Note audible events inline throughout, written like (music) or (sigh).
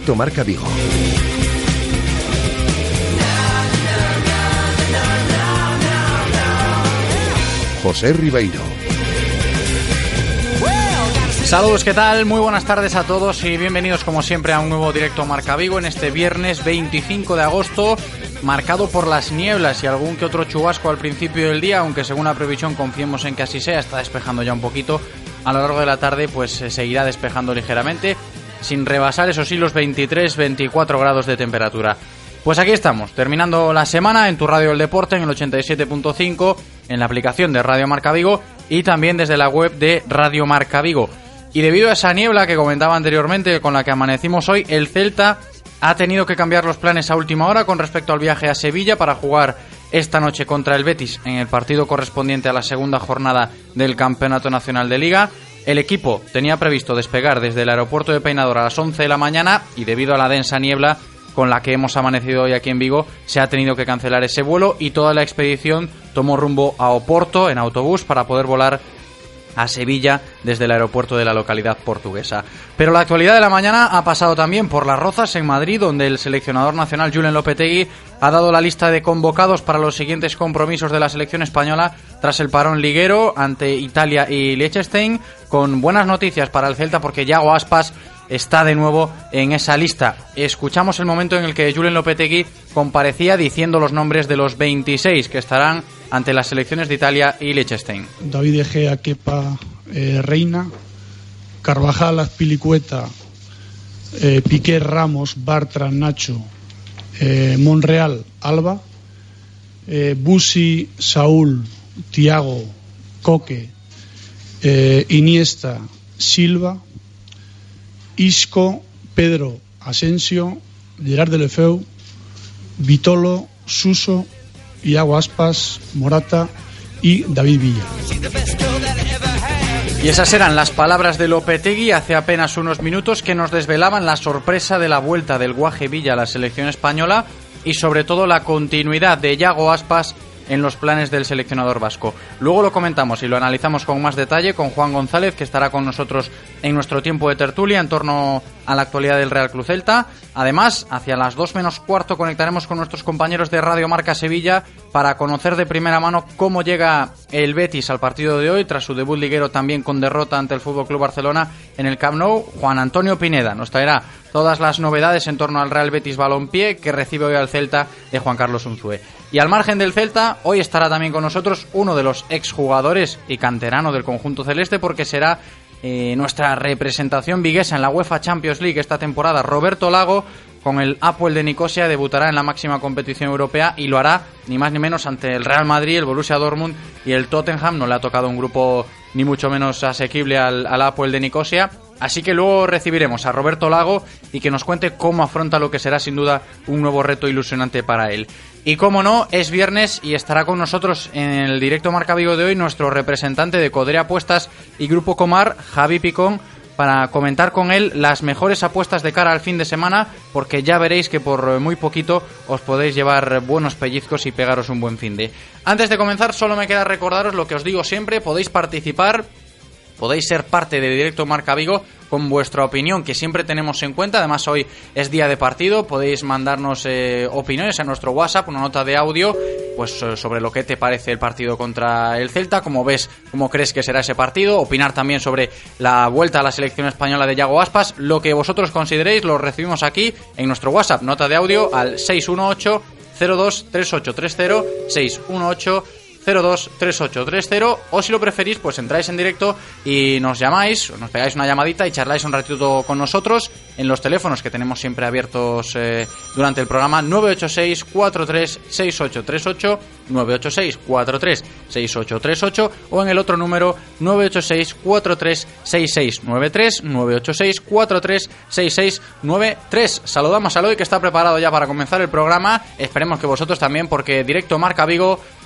Directo Marca Vigo. José Ribeiro. Saludos, ¿qué tal? Muy buenas tardes a todos y bienvenidos como siempre a un nuevo directo Marca Vigo en este viernes 25 de agosto, marcado por las nieblas y algún que otro chubasco al principio del día, aunque según la previsión confiemos en que así sea, está despejando ya un poquito. A lo largo de la tarde pues se seguirá despejando ligeramente, sin rebasar esos sí los 23-24 grados de temperatura. Pues aquí estamos, terminando la semana en tu radio del deporte en el 87.5, en la aplicación de Radio Marca Vigo y también desde la web de Radio Marca Vigo. Y debido a esa niebla que comentaba anteriormente con la que amanecimos hoy, el Celta ha tenido que cambiar los planes a última hora con respecto al viaje a Sevilla para jugar esta noche contra el Betis en el partido correspondiente a la segunda jornada del Campeonato Nacional de Liga. El equipo tenía previsto despegar desde el aeropuerto de Peinador a las 11 de la mañana y debido a la densa niebla con la que hemos amanecido hoy aquí en Vigo, se ha tenido que cancelar ese vuelo y toda la expedición tomó rumbo a Oporto en autobús para poder volar a Sevilla desde el aeropuerto de la localidad portuguesa. Pero la actualidad de la mañana ha pasado también por Las Rozas, en Madrid, donde el seleccionador nacional Julen Lopetegui ha dado la lista de convocados para los siguientes compromisos de la selección española tras el parón liguero ante Italia y Liechtenstein, con buenas noticias para el Celta porque Yago Aspas está de nuevo en esa lista. Escuchamos el momento en el que Julen Lopetegui comparecía diciendo los nombres de los 26 que estarán ante las selecciones de Italia y Liechtenstein. David Egea, Kepa, eh, Reina, Carvajal, Azpilicueta, eh, Piqué, Ramos, Bartra, Nacho, eh, Monreal, Alba, Busi, Saúl, Tiago, Coque, Iniesta, Silva, Isco, Pedro, Asensio, Gerard Delefeu, Vitolo, Suso, Iago Aspas, Morata y David Villa. Y esas eran las palabras de Lopetegui hace apenas unos minutos que nos desvelaban la sorpresa de la vuelta del Guaje Villa a la selección española y sobre todo la continuidad de Iago Aspas en los planes del seleccionador vasco. Luego lo comentamos y lo analizamos con más detalle con Juan González, que estará con nosotros en nuestro tiempo de tertulia en torno a la actualidad del Real Cruz Celta. Además, hacia las 2 menos cuarto conectaremos con nuestros compañeros de Radio Marca Sevilla para conocer de primera mano cómo llega el Betis al partido de hoy, tras su debut liguero también con derrota ante el Fútbol Club Barcelona en el Camp Nou. Juan Antonio Pineda nos traerá todas las novedades en torno al Real Betis Balompié que recibe hoy al Celta de Juan Carlos Unzué. Y al margen del Celta, hoy estará también con nosotros uno de los exjugadores y canterano del conjunto celeste porque será eh, nuestra representación viguesa en la UEFA Champions League esta temporada, Roberto Lago, con el Apple de Nicosia debutará en la máxima competición europea y lo hará ni más ni menos ante el Real Madrid, el Borussia Dortmund y el Tottenham. No le ha tocado un grupo ni mucho menos asequible al, al Apple de Nicosia. Así que luego recibiremos a Roberto Lago y que nos cuente cómo afronta lo que será sin duda un nuevo reto ilusionante para él. Y como no, es viernes y estará con nosotros en el directo Marca Vigo de hoy nuestro representante de Codere Apuestas y Grupo Comar, Javi Picón, para comentar con él las mejores apuestas de cara al fin de semana, porque ya veréis que por muy poquito os podéis llevar buenos pellizcos y pegaros un buen fin de. Antes de comenzar, solo me queda recordaros lo que os digo siempre, podéis participar podéis ser parte de Directo Marca Vigo con vuestra opinión, que siempre tenemos en cuenta. Además, hoy es día de partido, podéis mandarnos eh, opiniones a nuestro WhatsApp, una nota de audio pues eh, sobre lo que te parece el partido contra el Celta, cómo ves, cómo crees que será ese partido, opinar también sobre la vuelta a la selección española de Yago Aspas, lo que vosotros consideréis lo recibimos aquí en nuestro WhatsApp, nota de audio al 618 023830 618 023830 o si lo preferís pues entráis en directo y nos llamáis, nos pegáis una llamadita y charláis un ratito con nosotros en los teléfonos que tenemos siempre abiertos eh, durante el programa 986 436838 986 436838 o en el otro número 986 436693 986 436693 Saludamos a Eloy que está preparado ya para comenzar el programa. Esperemos que vosotros también porque directo Marca Vigo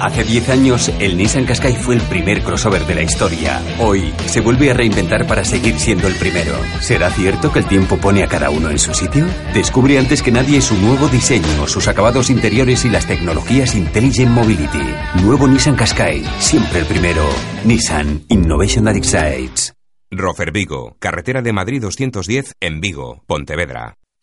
Hace 10 años, el Nissan Qashqai fue el primer crossover de la historia. Hoy, se vuelve a reinventar para seguir siendo el primero. ¿Será cierto que el tiempo pone a cada uno en su sitio? Descubre antes que nadie su nuevo diseño, sus acabados interiores y las tecnologías Intelligent Mobility. Nuevo Nissan Qashqai, siempre el primero. Nissan Innovation that excites. Rofer Vigo, carretera de Madrid 210 en Vigo, Pontevedra.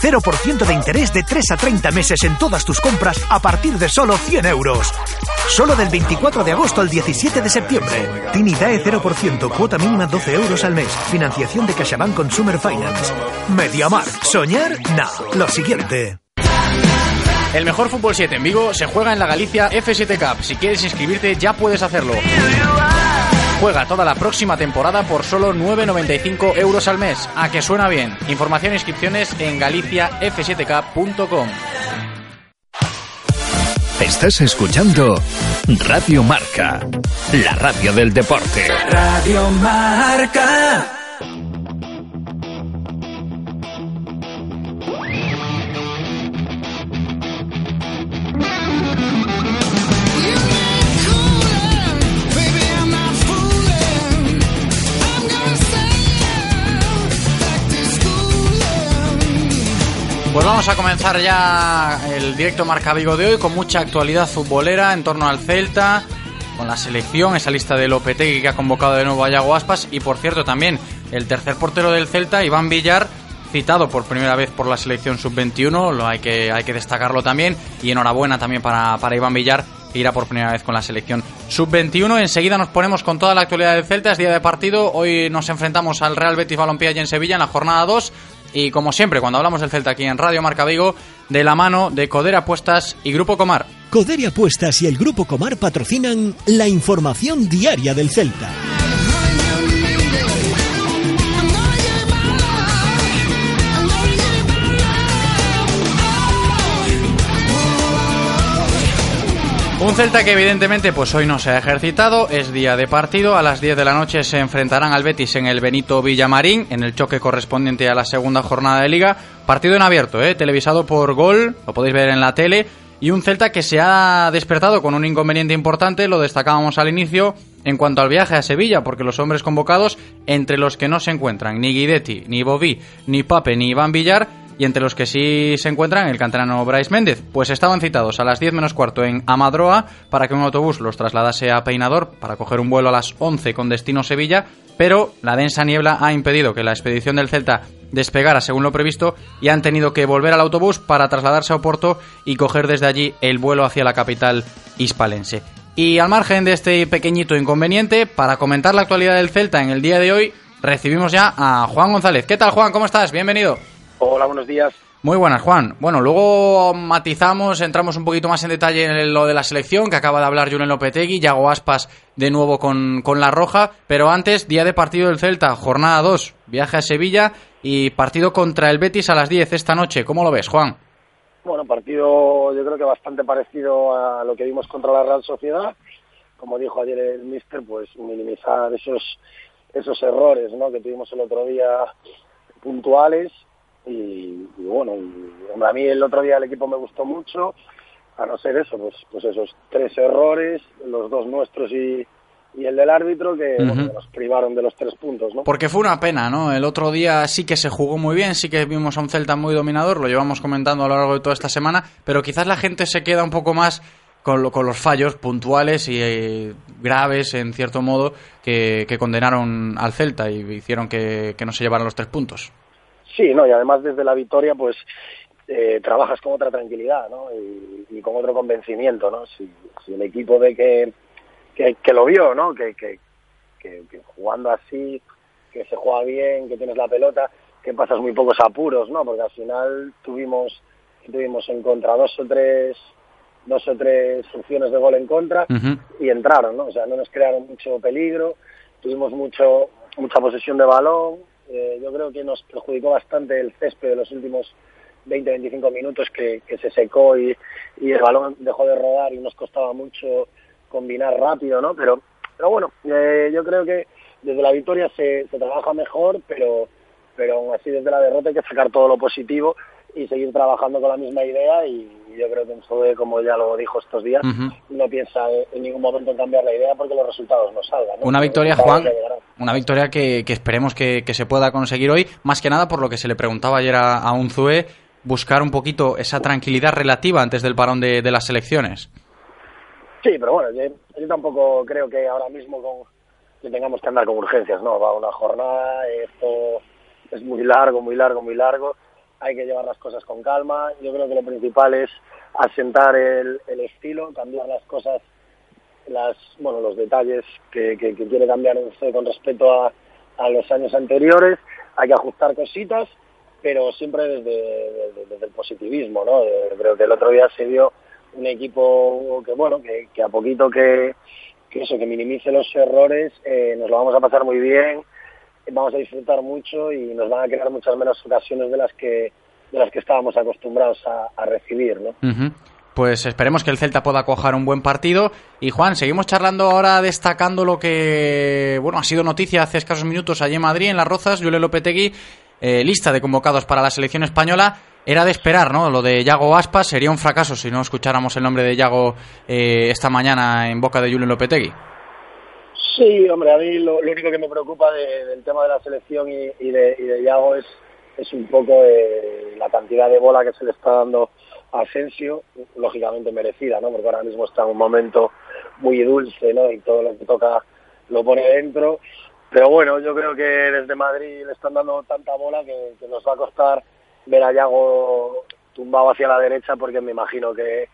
0% de interés de 3 a 30 meses en todas tus compras a partir de solo 100 euros. Solo del 24 de agosto al 17 de septiembre. Tinidae 0%, cuota mínima 12 euros al mes. Financiación de CaixaBank Consumer Finance. MediaMark. Soñar, no. Lo siguiente. El mejor fútbol 7 en Vigo se juega en la Galicia F7 Cup. Si quieres inscribirte ya puedes hacerlo. Juega toda la próxima temporada por solo 9,95 euros al mes. A que suena bien. Información e inscripciones en galiciaf7k.com. Estás escuchando Radio Marca, la radio del deporte. Radio Marca. Pues vamos a comenzar ya el directo Marca Vigo de hoy con mucha actualidad futbolera en torno al Celta, con la selección, esa lista de Lopetegui que ha convocado de nuevo a Yago Aspas y por cierto también el tercer portero del Celta, Iván Villar, citado por primera vez por la selección sub-21, lo hay que, hay que destacarlo también y enhorabuena también para, para Iván Villar que irá por primera vez con la selección sub-21. Enseguida nos ponemos con toda la actualidad del Celta, es día de partido, hoy nos enfrentamos al Real Betis Balompié allí en Sevilla en la jornada 2 y como siempre, cuando hablamos del Celta aquí en Radio Marca Vigo, de la mano de Codera Apuestas y Grupo Comar. Codere Apuestas y el Grupo Comar patrocinan la información diaria del Celta. Un Celta que evidentemente pues hoy no se ha ejercitado, es día de partido, a las 10 de la noche se enfrentarán al Betis en el Benito Villamarín, en el choque correspondiente a la segunda jornada de liga, partido en abierto, ¿eh? televisado por Gol, lo podéis ver en la tele, y un Celta que se ha despertado con un inconveniente importante, lo destacábamos al inicio, en cuanto al viaje a Sevilla, porque los hombres convocados, entre los que no se encuentran ni Guidetti, ni Bobí, ni Pape, ni Iván Villar, y entre los que sí se encuentran el canterano Bryce Méndez, pues estaban citados a las 10 menos cuarto en Amadroa para que un autobús los trasladase a Peinador para coger un vuelo a las 11 con destino Sevilla, pero la densa niebla ha impedido que la expedición del Celta despegara según lo previsto y han tenido que volver al autobús para trasladarse a Oporto y coger desde allí el vuelo hacia la capital hispalense. Y al margen de este pequeñito inconveniente, para comentar la actualidad del Celta en el día de hoy, recibimos ya a Juan González. ¿Qué tal Juan? ¿Cómo estás? Bienvenido. Hola, buenos días. Muy buenas, Juan. Bueno, luego matizamos, entramos un poquito más en detalle en lo de la selección, que acaba de hablar Julen Lopetegui, Yago Aspas de nuevo con, con la Roja, pero antes, día de partido del Celta, jornada 2, viaje a Sevilla, y partido contra el Betis a las 10 esta noche. ¿Cómo lo ves, Juan? Bueno, partido yo creo que bastante parecido a lo que vimos contra la Real Sociedad. Como dijo ayer el Mister, pues minimizar esos esos errores ¿no? que tuvimos el otro día puntuales y, bueno, a mí el otro día el equipo me gustó mucho, a no ser eso, pues, pues esos tres errores, los dos nuestros y, y el del árbitro que, nos privaron de los tres puntos, ¿no? Porque fue una pena, ¿no? El otro día sí que se jugó muy bien, sí que vimos a un Celta muy dominador, lo llevamos comentando a lo largo de toda esta semana, pero quizás la gente se queda un poco más con, con los fallos puntuales y eh, graves, en cierto modo, que, condenaron al Celta y hicieron que, que no se llevaran los tres puntos. Sí, no, y además desde la victoria, pues eh, trabajas con otra tranquilidad, ¿no? Y, con otro convencimiento, ¿no? Si, el equipo ve que, que, lo vio, ¿no? Que, que, jugando así, que se juega bien, que tienes la pelota, que pasas muy pocos apuros, ¿no? Porque al final tuvimos tuvimos en contra dos o tres dos o tres opciones de gol en contra y entraron, ¿no? O sea, no nos crearon mucho peligro, tuvimos mucho mucha posesión de balón, eh, yo creo que nos perjudicó bastante el césped de los últimos 20-25 minutos que, se secó y, el balón dejó de rodar y nos costaba mucho combinar rápido, ¿no? Pero, pero bueno, eh, yo creo que desde la victoria se, se trabaja mejor, pero, pero aún así desde la derrota hay que sacar todo lo positivo y seguir trabajando con la misma idea y yo creo que Zoe, como ya lo dijo estos días, no piensa en ningún momento en cambiar la idea porque los resultados no salgan. Una victoria, Juan, una victoria que, esperemos que, se pueda conseguir hoy, más que nada por lo que se le preguntaba ayer a, a Unzué, buscar un poquito esa tranquilidad relativa antes del parón de, las elecciones. Sí, pero bueno, yo, tampoco creo que ahora mismo que tengamos que andar con urgencias, ¿no? Va una jornada, esto es muy largo, muy largo, muy largo hay que llevar las cosas con calma. Yo creo que lo principal es asentar el, estilo, cambiar las cosas, las, bueno, los detalles que, quiere cambiar con respecto a, los años anteriores. Hay que ajustar cositas, pero siempre desde, el positivismo, ¿no? creo que el otro día se vio un equipo que, bueno, que, a poquito que, eso, que minimice los errores, eh, nos lo vamos a pasar muy bien vamos a disfrutar mucho y nos van a quedar muchas menos ocasiones de las que de las que estábamos acostumbrados a, recibir, ¿no? Pues esperemos que el Celta pueda cojar un buen partido. Y Juan, seguimos charlando ahora destacando lo que bueno ha sido noticia hace escasos minutos allí en Madrid, en Las Rozas, Julio Lopetegui, eh, lista de convocados para la selección española. Era de esperar, ¿no? Lo de Yago Aspas sería un fracaso si no escucháramos el nombre de Yago eh, esta mañana en boca de Julio Lopetegui. Sí, hombre, a mí lo, único que me preocupa del tema de la selección y, de, y Yago es, es un poco eh, la cantidad de bola que se le está dando a Asensio, lógicamente merecida, ¿no? Porque ahora mismo está en un momento muy dulce, ¿no? Y todo lo que toca lo pone dentro. Pero bueno, yo creo que desde Madrid le están dando tanta bola que, nos va a costar ver a Yago tumbado hacia la derecha porque me imagino que,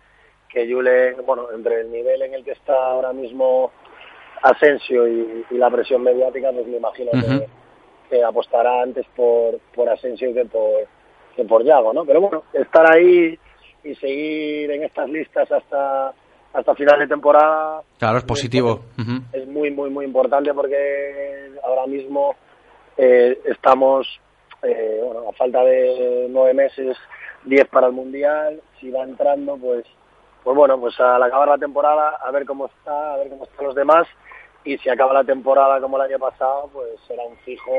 que Julen, bueno, entre el nivel en el que está ahora mismo Asensio y, la presión mediática, pues me imagino que, apostará antes por, por Asensio que por, que por Yago, ¿no? Pero bueno, estar ahí y seguir en estas listas hasta hasta final de temporada. Claro, es positivo. Es muy, muy, muy importante porque ahora mismo eh, estamos, eh, bueno, a falta de nueve meses, diez para el Mundial. Si va entrando, pues, pues bueno, pues al acabar la temporada, a ver cómo está, a ver cómo están los demás y si acaba la temporada como el año pasado, pues será un fijo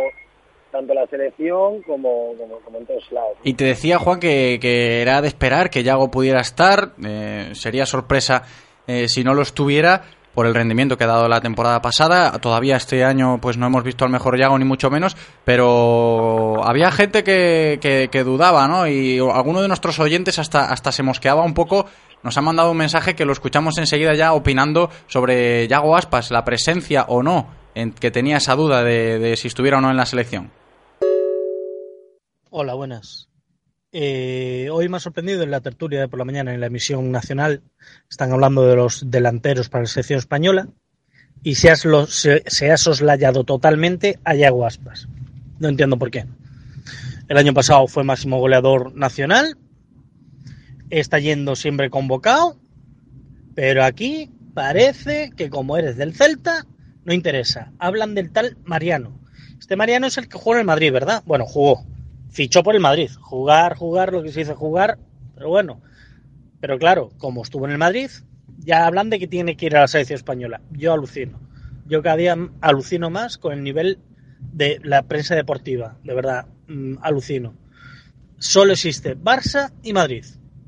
tanto la selección como, como, en todos lados. Y te decía, Juan, que, que era de esperar que Yago pudiera estar, eh, sería sorpresa eh, si no lo estuviera por el rendimiento que ha dado la temporada pasada. Todavía este año pues no hemos visto al mejor Yago ni mucho menos, pero había gente que, que, que dudaba, ¿no? Y alguno de nuestros oyentes hasta, hasta se mosqueaba un poco nos ha mandado un mensaje que lo escuchamos enseguida ya opinando sobre Yago Aspas, la presencia o no, en que tenía esa duda de, si estuviera o no en la selección. Hola, buenas. Eh, hoy me ha sorprendido en la tertulia de por la mañana en la emisión nacional. Están hablando de los delanteros para la selección española y se se ha soslayado totalmente a Yago Aspas. No entiendo por qué. El año pasado fue máximo goleador nacional, está yendo siempre convocado, pero aquí parece que como eres del Celta, no interesa. Hablan del tal Mariano. Este Mariano es el que jugó en el Madrid, ¿verdad? Bueno, jugó. fichó por el Madrid. Jugar, jugar, lo que se dice jugar, pero bueno. Pero claro, como estuvo en el Madrid, ya hablan de que tiene que ir a la selección española. Yo alucino. Yo cada día alucino más con el nivel de la prensa deportiva. De verdad, mm, alucino. Solo existe Barça y Madrid.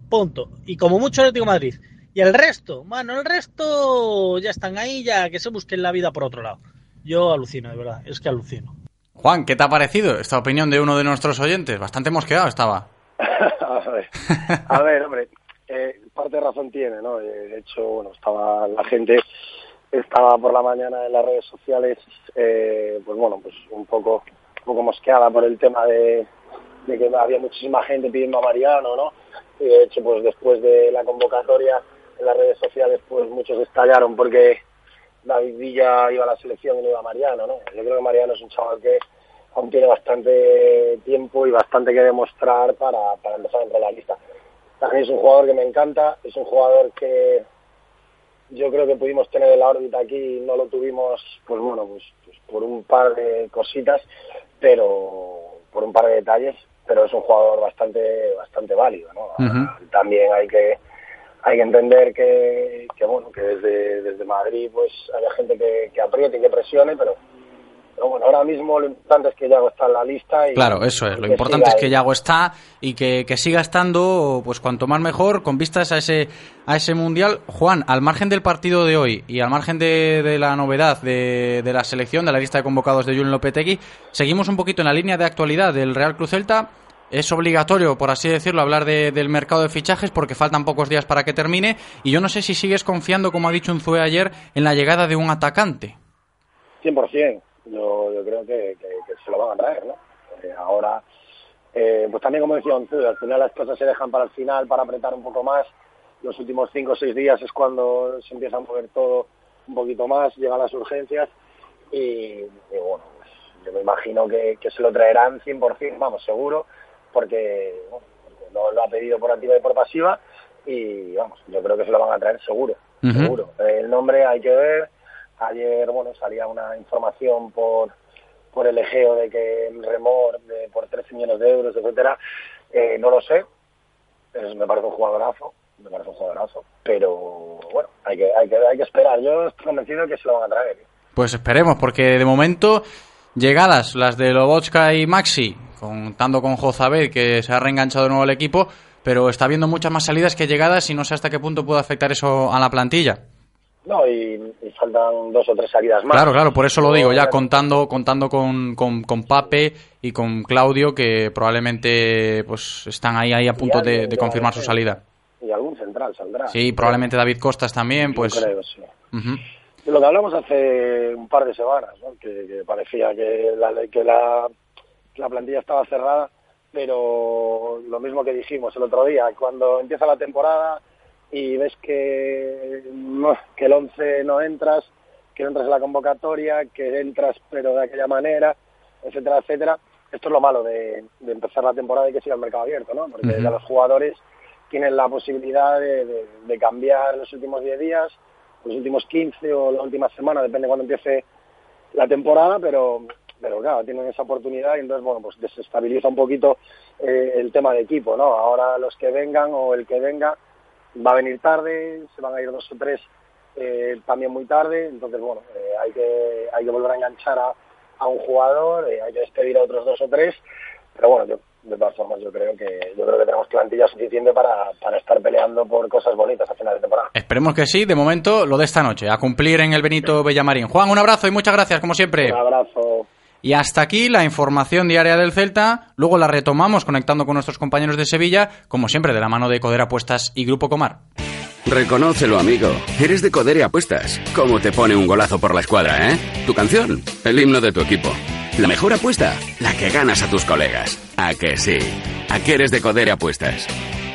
Punto. Y como mucho le digo Madrid. Y el resto, bueno, el resto ya están ahí, ya que se busquen la vida por otro lado. Yo alucino, de verdad, es que alucino. Juan, ¿qué te ha parecido esta opinión de uno de nuestros oyentes? Bastante mosqueado estaba. (laughs) a, ver, a ver, hombre, eh, parte de razón tiene, ¿no? Eh, de hecho, bueno, estaba la gente estaba por la mañana en las redes sociales, eh, pues bueno, pues un poco, un poco mosqueada por el tema de, de que había muchísima gente pidiendo a Mariano, ¿no? Y de hecho, pues después de la convocatoria en las redes sociales, pues muchos estallaron porque David Villa iba a la selección y no iba a Mariano, ¿no? Yo creo que Mariano es un chaval que aún tiene bastante tiempo y bastante que demostrar para, para empezar a la lista. También es un jugador que me encanta, es un jugador que yo creo que pudimos tener en la órbita aquí y no lo tuvimos, pues bueno, pues, pues, por un par de cositas, pero por un par de detalles, pero es un jugador bastante bastante válido, ¿no? También hay que hay que entender que, que bueno que desde, desde Madrid pues haya gente que, que apriete y que presione, pero pero bueno, ahora mismo lo importante es que Yago está en la lista. Y, claro, eso es. Lo importante es que Yago está y que, siga estando, pues cuanto más mejor, con vistas a ese, a ese mundial. Juan, al margen del partido de hoy y al margen de, la novedad de, la selección, de la lista de convocados de Julen Lopetegui, seguimos un poquito en la línea de actualidad del Real Cruz Celta. Es obligatorio, por así decirlo, hablar del mercado de fichajes porque faltan pocos días para que termine. Y yo no sé si sigues confiando, como ha dicho Unzue ayer, en la llegada de un atacante. 100% yo, yo creo que, se lo van a traer, ¿no? Eh, ahora, eh, pues también como decía al final las cosas se dejan para el final, para apretar un poco más. Los últimos cinco o seis días es cuando se empieza a mover todo un poquito más, llegan las urgencias y, bueno, pues yo me imagino que, se lo traerán 100%, vamos, seguro, porque, lo, ha pedido por activa y por pasiva y vamos, yo creo que se lo van a traer seguro, seguro. El nombre hay que ver, Ayer, bueno, salía una información por, por el Egeo de que Remor de, por 13 millones de euros, etcétera. Eh, no lo sé. me parece un jugadorazo, me parece un jugadorazo. Pero bueno, hay que, hay que, hay que esperar. Yo estoy convencido que se lo van a traer. Pues esperemos, porque de momento llegadas las de Lobotska y Maxi, contando con Jozabed, que se ha reenganchado de nuevo al equipo, pero está habiendo muchas más salidas que llegadas y no sé hasta qué punto puede afectar eso a la plantilla. No, y, faltan dos o tres salidas más. Claro, claro, por eso lo digo, ya contando contando con, con, Pape y con Claudio, que probablemente pues están ahí, ahí a punto de, confirmar su salida. Y algún central saldrá. Sí, probablemente David Costas también, pues... Creo, sí. Lo que hablamos hace un par de semanas, que, parecía que la, que la, la plantilla estaba cerrada, pero lo mismo que dijimos el otro día, cuando empieza la temporada y ves que, que el 11 no entras, que no entras en la convocatoria, que entras pero de aquella manera, etcétera, etcétera. Esto es lo malo de, empezar la temporada y que siga el mercado abierto, ¿no? Porque ya los jugadores tienen la posibilidad de, de, cambiar los últimos 10 días, los últimos 15 o la última semana, depende cuando empiece la temporada, pero pero claro, tienen esa oportunidad y entonces, bueno, pues desestabiliza un poquito eh, el tema de equipo, ¿no? Ahora los que vengan o el que venga va a venir tarde, se van a ir dos o tres eh, también muy tarde, entonces bueno, eh, hay que hay que volver a enganchar a, a un jugador, eh, hay que despedir a otros dos o tres, pero bueno, yo, de todas formas yo creo que yo creo que tenemos plantilla suficiente para, para estar peleando por cosas bonitas a final de temporada. Esperemos que sí, de momento lo de esta noche, a cumplir en el Benito Bellamarín. Juan, un abrazo y muchas gracias como siempre. Un abrazo. Y hasta aquí la información diaria del Celta. Luego la retomamos conectando con nuestros compañeros de Sevilla, como siempre de la mano de Coder Apuestas y Grupo Comar. Reconócelo, amigo. Eres de Coder Apuestas. ¿Cómo te pone un golazo por la escuadra, eh? Tu canción, el himno de tu equipo. La mejor apuesta, la que ganas a tus colegas. ¿A que sí? ¿A qué eres de Coder Apuestas?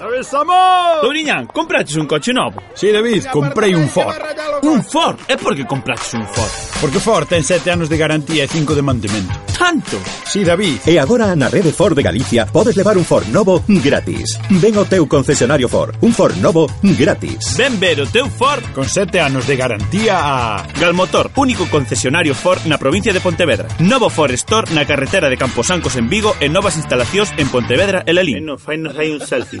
Touriñán, compraches un coche novo? Si, sí, David, comprei un Ford. Un Ford? É porque compraches un Ford? Porque Ford ten sete anos de garantía e cinco de mantemento. Tanto? Si, sí, David. E agora na rede Ford de Galicia podes levar un Ford novo gratis. Ven ao teu concesionario Ford. Un Ford novo gratis. Ven ver o teu Ford con sete anos de garantía a... Galmotor, único concesionario Ford na provincia de Pontevedra. Novo Ford Store na carretera de Camposancos en Vigo e novas instalacións en Pontevedra e Lelín. E fainos hai un selfie.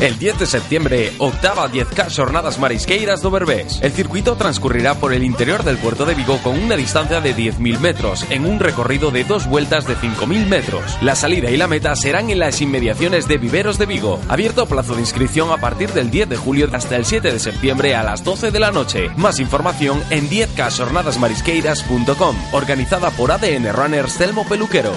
El 10 de septiembre, octava 10K Jornadas Marisqueiras do Berbés. El circuito transcurrirá por el interior del puerto de Vigo con una distancia de 10.000 metros, en un recorrido de dos vueltas de 5.000 metros. La salida y la meta serán en las inmediaciones de Viveros de Vigo. Abierto plazo de inscripción a partir del 10 de julio hasta el 7 de septiembre a las 12 de la noche. Más información en 10kjornadasmarisqueiras.com. Organizada por ADN Runners Telmo Peluqueros.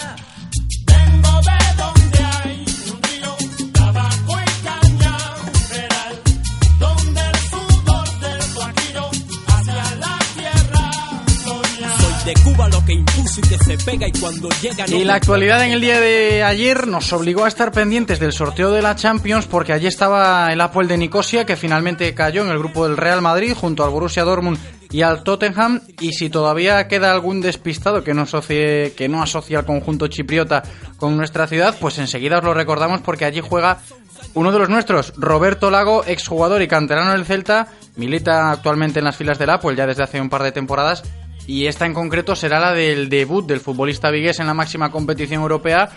Que y que se pega y cuando llega no Y la actualidad en el día de ayer nos obligó a estar pendientes del sorteo de la Champions porque allí estaba el Apple de Nicosia que finalmente cayó en el grupo del Real Madrid junto al Borussia Dortmund y al Tottenham. Y si todavía queda algún despistado que no asocie que no asocia al conjunto chipriota con nuestra ciudad, pues enseguida os lo recordamos porque allí juega uno de los nuestros, Roberto Lago, exjugador y canterano del Celta, milita actualmente en las filas del Apple ya desde hace un par de temporadas y esta en concreto será la del debut del futbolista vigués en la máxima competición europea.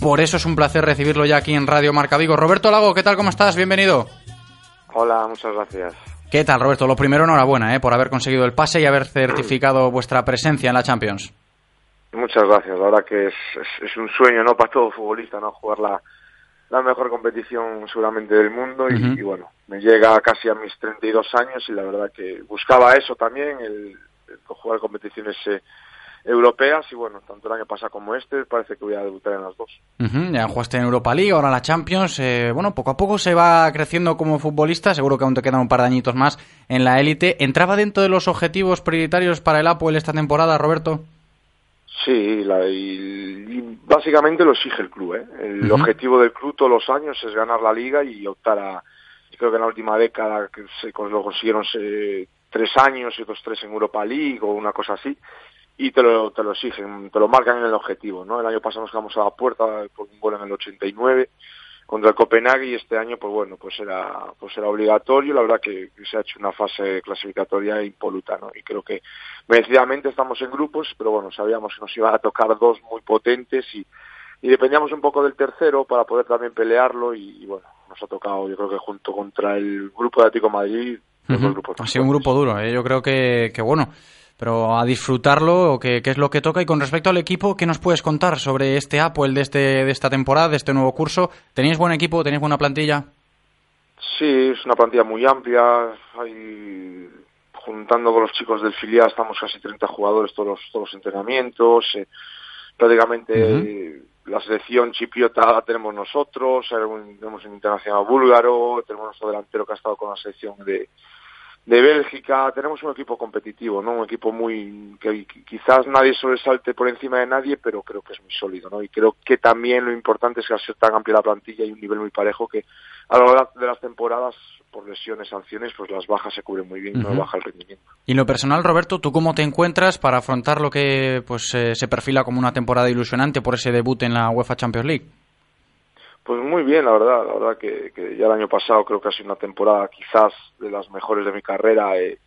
Por eso es un placer recibirlo ya aquí en Radio Marca Vigo. Roberto Lago, ¿qué tal? ¿Cómo estás? Bienvenido. Hola, muchas gracias. ¿Qué tal, Roberto? Lo primero, enhorabuena ¿eh? por haber conseguido el pase y haber certificado vuestra presencia en la Champions. Muchas gracias. La verdad que es, es, es un sueño no para todo futbolista no jugar la, la mejor competición seguramente del mundo y, uh -huh. y, bueno, me llega casi a mis 32 años y la verdad que buscaba eso también, el, jugar competiciones eh, europeas y bueno, tanto el año pasado como este parece que voy a debutar en las dos. Uh -huh, ya jugaste en Europa League, ahora la Champions, eh, bueno, poco a poco se va creciendo como futbolista, seguro que aún te quedan un par de añitos más en la élite. ¿Entraba dentro de los objetivos prioritarios para el Apple esta temporada, Roberto? Sí, la, y, y básicamente lo exige el club. ¿eh? El uh -huh. objetivo del club todos los años es ganar la liga y optar a, creo que en la última década que se, lo consiguieron se, tres años y otros tres en Europa League o una cosa así y te lo, te lo exigen, te lo marcan en el objetivo, ¿no? El año pasado nos quedamos a la puerta por un gol en el 89 contra el Copenhague y este año, pues bueno, pues era, pues era obligatorio. La verdad que, se ha hecho una fase clasificatoria impoluta, ¿no? Y creo que merecidamente estamos en grupos, pero bueno, sabíamos que nos iban a tocar dos muy potentes y, y dependíamos un poco del tercero para poder también pelearlo y, y bueno, nos ha tocado, yo creo que junto contra el grupo de Atlético Madrid Uh -huh. Ha sido un grupo duro, ¿eh? yo creo que, que bueno, pero a disfrutarlo, que, que, es lo que toca. Y con respecto al equipo, ¿qué nos puedes contar sobre este Apple de, este, de esta temporada, de este nuevo curso? ¿Tenéis buen equipo? ¿Tenéis buena plantilla? Sí, es una plantilla muy amplia. Hay, juntando con los chicos del filial, estamos casi 30 jugadores todos los, todos los entrenamientos. Eh, prácticamente. Uh -huh la selección chipriota la tenemos nosotros, tenemos un internacional búlgaro, tenemos nuestro delantero que ha estado con la selección de, de Bélgica, tenemos un equipo competitivo, ¿no? Un equipo muy que quizás nadie sobresalte por encima de nadie, pero creo que es muy sólido, ¿no? Y creo que también lo importante es que al ser tan amplia la plantilla hay un nivel muy parejo que a lo largo de las temporadas, por lesiones, sanciones, pues las bajas se cubren muy bien, no Ujú. baja el rendimiento. Y en lo personal, Roberto, ¿tú cómo te encuentras para afrontar lo que pues eh, se perfila como una temporada ilusionante por ese debut en la UEFA Champions League? Pues muy bien, la verdad, la verdad que, que ya el año pasado creo que ha sido una temporada quizás de las mejores de mi carrera eh,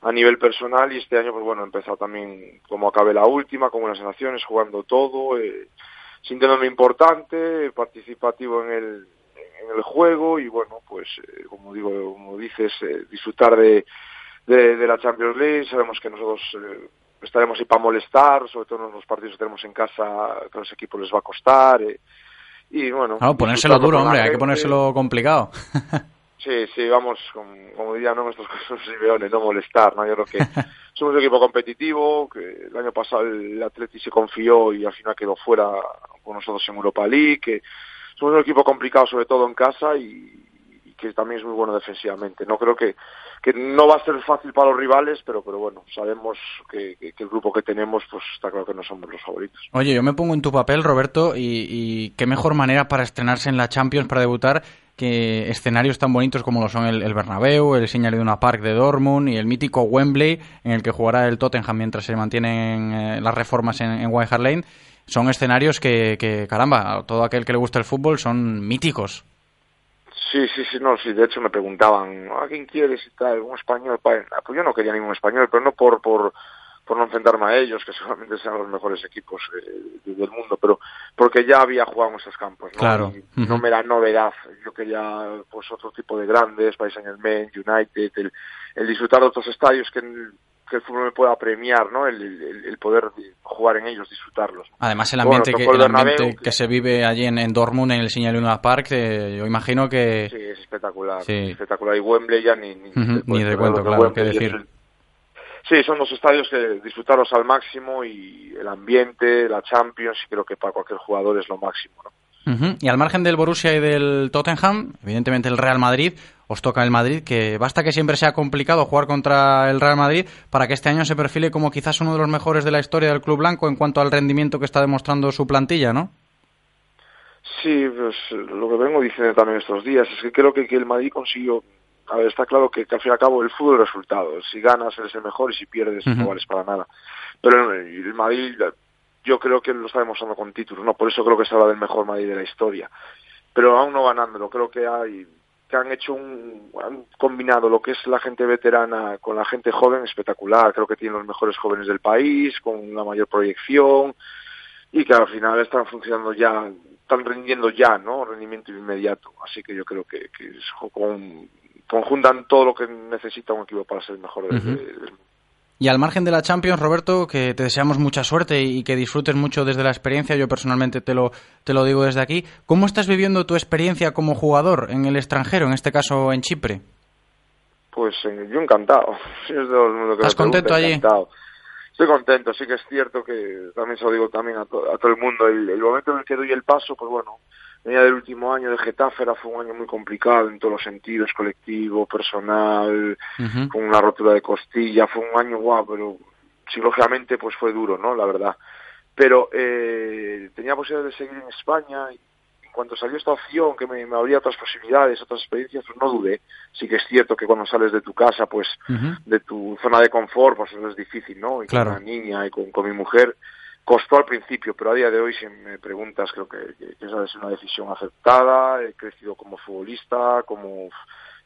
a nivel personal y este año pues bueno he empezado también como acabé la última, con buenas sensaciones, jugando todo, eh, sintiéndome importante, participativo en el, en el juego y bueno pues eh, como digo, como dices, eh, disfrutar de, de, de la Champions League, sabemos que nosotros eh, estaremos ahí para molestar, sobre todo en los partidos que tenemos en casa, que a los equipos les va a costar. Y bueno, Claro, ponérselo duro, hombre, hay que ponérselo complicado. (laughs) Sí, sí, vamos, como, como dirían ¿no? estos casos (laughs) sibeones, no molestar, ¿no? Yo creo que (laughs) somos un equipo competitivo, que el año pasado el Atleti se confió y al final quedó fuera con nosotros en Europa League, que somos un equipo complicado sobre todo en casa y que también es muy bueno defensivamente. No creo que, que no va a ser fácil para los rivales, pero, pero bueno, sabemos que, que- el grupo que tenemos, pues está claro que no somos los favoritos. Oye, yo me pongo en tu papel, Roberto, y, qué mejor manera para estrenarse en la Champions, para debutar, que escenarios tan bonitos como lo son el, el Bernabéu, el Señal Iduna Park de Dortmund y el mítico Wembley, en el que jugará el Tottenham mientras se mantienen eh, las reformas en, en White Hart Lane. Son escenarios que, que, caramba, a todo aquel que le gusta el fútbol son míticos. Sí, sí, sí, no, sí, de hecho me preguntaban, ¿a quién quieres y tal? Un español, pa- ah, pues yo no quería ningún español, pero no por, por, por no enfrentarme a ellos, que (laughs) seguramente sean los mejores equipos eh, del mundo, pero porque ya había jugado en esos campos, ¿no? Claro. Y no me da novedad, yo quería pues otro tipo de grandes, Paris Saint Germain, United, el, el disfrutar de otros estadios que, que el fútbol me pueda premiar, ¿no? El, el- el poder jugar en ellos, disfrutarlos. Además, el Bueno, ambiente, que, el ambiente se vive allí en, en Dortmund, en el Señal Iduna Park, eh, yo imagino que... Sí, es espectacular, Sí. espectacular. Y Wembley ya ni, ni, Lo que claro, Wembley decir. Sí, son dos estadios que disfrutarlos al máximo y el ambiente, la Champions, creo que para cualquier jugador es lo máximo, ¿no? Y al margen del Borussia y del Tottenham, evidentemente el Real Madrid, os toca el Madrid, que basta que siempre sea complicado jugar contra el Real Madrid para que este año se perfile como quizás uno de los mejores de la historia del Club Blanco en cuanto al rendimiento que está demostrando su plantilla, ¿no? Sí, pues lo que vengo diciendo también estos días es que creo que, que el Madrid consiguió. A ver, está claro que, que al fin y al cabo el fútbol es resultado. Si ganas eres el mejor y si pierdes Ujú. no vales para nada. Pero el Madrid, yo creo que lo está demostrando con títulos, ¿no? Por eso creo que se habla del mejor Madrid de la historia. Pero aún no ganándolo, creo que hay que han hecho un han combinado lo que es la gente veterana con la gente joven espectacular. Creo que tienen los mejores jóvenes del país, con la mayor proyección y que al final están funcionando ya, están rindiendo ya, ¿no? Rendimiento inmediato. Así que yo creo que, que es con- conjuntan todo lo que necesita un equipo para ser el mejor del- del Y al margen de la Champions, Roberto, que te deseamos mucha suerte y que disfrutes mucho desde la experiencia, yo personalmente te lo, te lo digo desde aquí, ¿cómo estás viviendo tu experiencia como jugador en el extranjero, en este caso en Chipre? Pues eh, yo encantado. (laughs) Es todo el mundo que ¿Estás contento allí? encantado. Estoy contento, sí que es cierto que también se lo digo también a, to- a todo el mundo. El, el momento en el que doy el paso, pues bueno, venía del último año de Getafe, era fue un año muy complicado en todos los sentidos, colectivo, personal, con una rotura de costilla, fue un año guau, pero psicológicamente pues fue duro, ¿no? La verdad. Pero eh, tenía posibilidad de seguir en España y en cuanto salió esta opción que me, me abría otras posibilidades, otras experiencias, pues no dudé. Sí que es cierto que cuando sales de tu casa, pues de tu zona de confort, pues eso es difícil, ¿no? Y Claro. con una niña y con, con mi mujer, costó al principio, pero a día de hoy, si me preguntas, creo que, que- esa es una decisión aceptada. He crecido como futbolista, como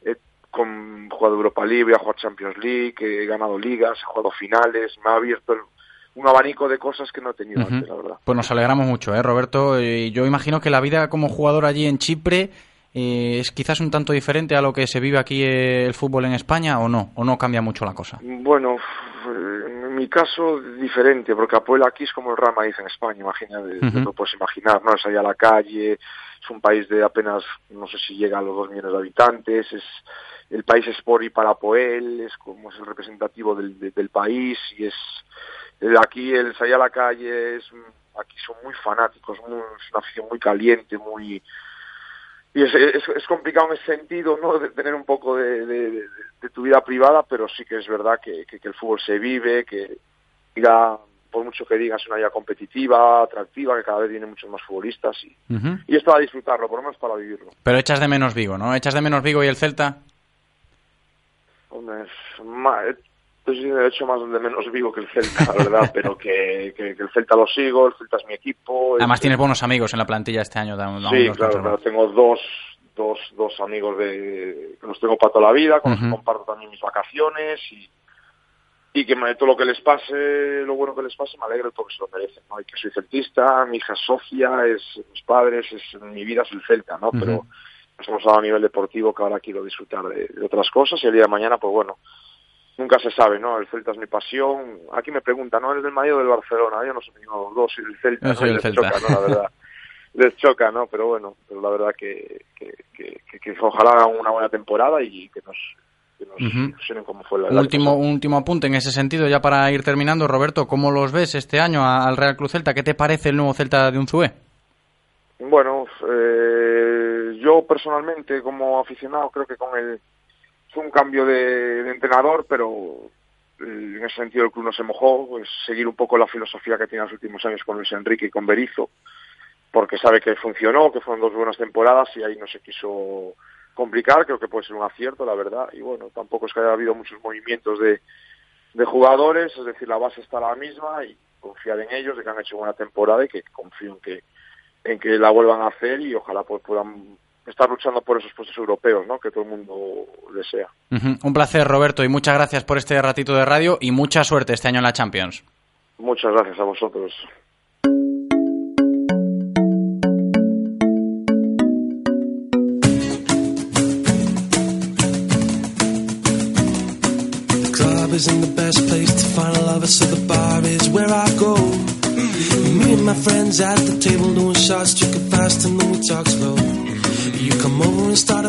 he con, jugado Europa League, he jugado Champions League, he ganado ligas, he jugado finales, me ha abierto el- un abanico de cosas que no he tenido antes, la verdad. Pues nos alegramos mucho, ¿eh, Roberto? Y yo imagino que la vida como jugador allí en Chipre eh, es quizás un tanto diferente a lo que se vive aquí eh, el fútbol en España, ¿o no? ¿O no cambia mucho la cosa? Bueno, en mi caso diferente, porque Apoel aquí es como el Real Madrid en España, imagina, de- Ujú. lo puedes imaginar, ¿no? Es ahí a la calle, es un país de apenas, no sé si llega a los dos millones de habitantes, es el país es por y para Apoel, es como es el representativo del, de- del país y es el- aquí el salir a la calle es aquí son muy fanáticos, muy, es una afición muy caliente, muy y es, es, es complicado en ese sentido, ¿no? De tener un poco de, de- tu vida privada, pero sí que es verdad que, que- que el fútbol se vive, que ir a, por mucho que digas, una liga competitiva, atractiva, que cada vez vienen muchos más futbolistas y, y es para disfrutarlo, por lo menos para vivirlo. Pero echas de menos Vigo, ¿no? ¿Echas de menos Vigo y el Celta? Hombre, de hecho más de menos vivo que el Celta, la verdad, (laughs) pero que, que, que el Celta lo sigo, el Celta es mi equipo. Además es- tienes buenos amigos en la plantilla este año. Sí, claro, tengo dos, dos, dos amigos de, que los tengo para toda la vida, con los que Ujú. comparto también mis vacaciones y, y que me- todo lo que les pase, lo bueno que les pase, me alegro todo que se lo merecen, ¿no? Y que soy celtista, mi hija es socia, es mis padres, es, mi vida es el Celta, ¿no? Pero nos hemos dado a nivel deportivo que ahora quiero disfrutar de, de otras cosas y el día de mañana, pues bueno, nunca se sabe, ¿no? El Celta es mi pasión. Aquí me preguntan, ¿no? ¿Eres del Madrid o del Barcelona? Yo no soy ninguno de los dos, soy del Celta. Soy ¿no? Y del les Celta. choca, ¿no? La verdad. (laughs) les choca, ¿no? Pero bueno, pero la verdad que, que, que, que- que ojalá hagan una buena temporada y que nos, que como fue la Un último, un último apunte en ese sentido, ya para ir terminando. Roberto, ¿cómo los ves este año al Real Cruz Celta? ¿Qué te parece el nuevo Celta de Unzué? Bueno, eh, yo personalmente como aficionado creo que con el fue un cambio de, de entrenador, pero eh, en ese sentido el club no se mojó, pues seguir un poco la filosofía que tiene en los últimos años con Luis Enrique y con Berizzo, porque sabe que funcionó, que fueron dos buenas temporadas y ahí no se quiso complicar, creo que puede ser un acierto, la verdad, y bueno, tampoco es que haya habido muchos movimientos de, de jugadores, es decir, la base está la misma y confiar en ellos, de que han hecho buena temporada y que confío en que en que la vuelvan a hacer y ojalá pues puedan estar luchando por esos puestos europeos, ¿no? Que todo el mundo desea. Ujú. Un placer, Roberto, y muchas gracias por este ratito de radio y mucha suerte este año en la Champions. Muchas gracias a vosotros. Isn't the best place to find a lover, so the bar is where I go. Me and my friends at the table doing shots, drinking fast, and then we talk slow.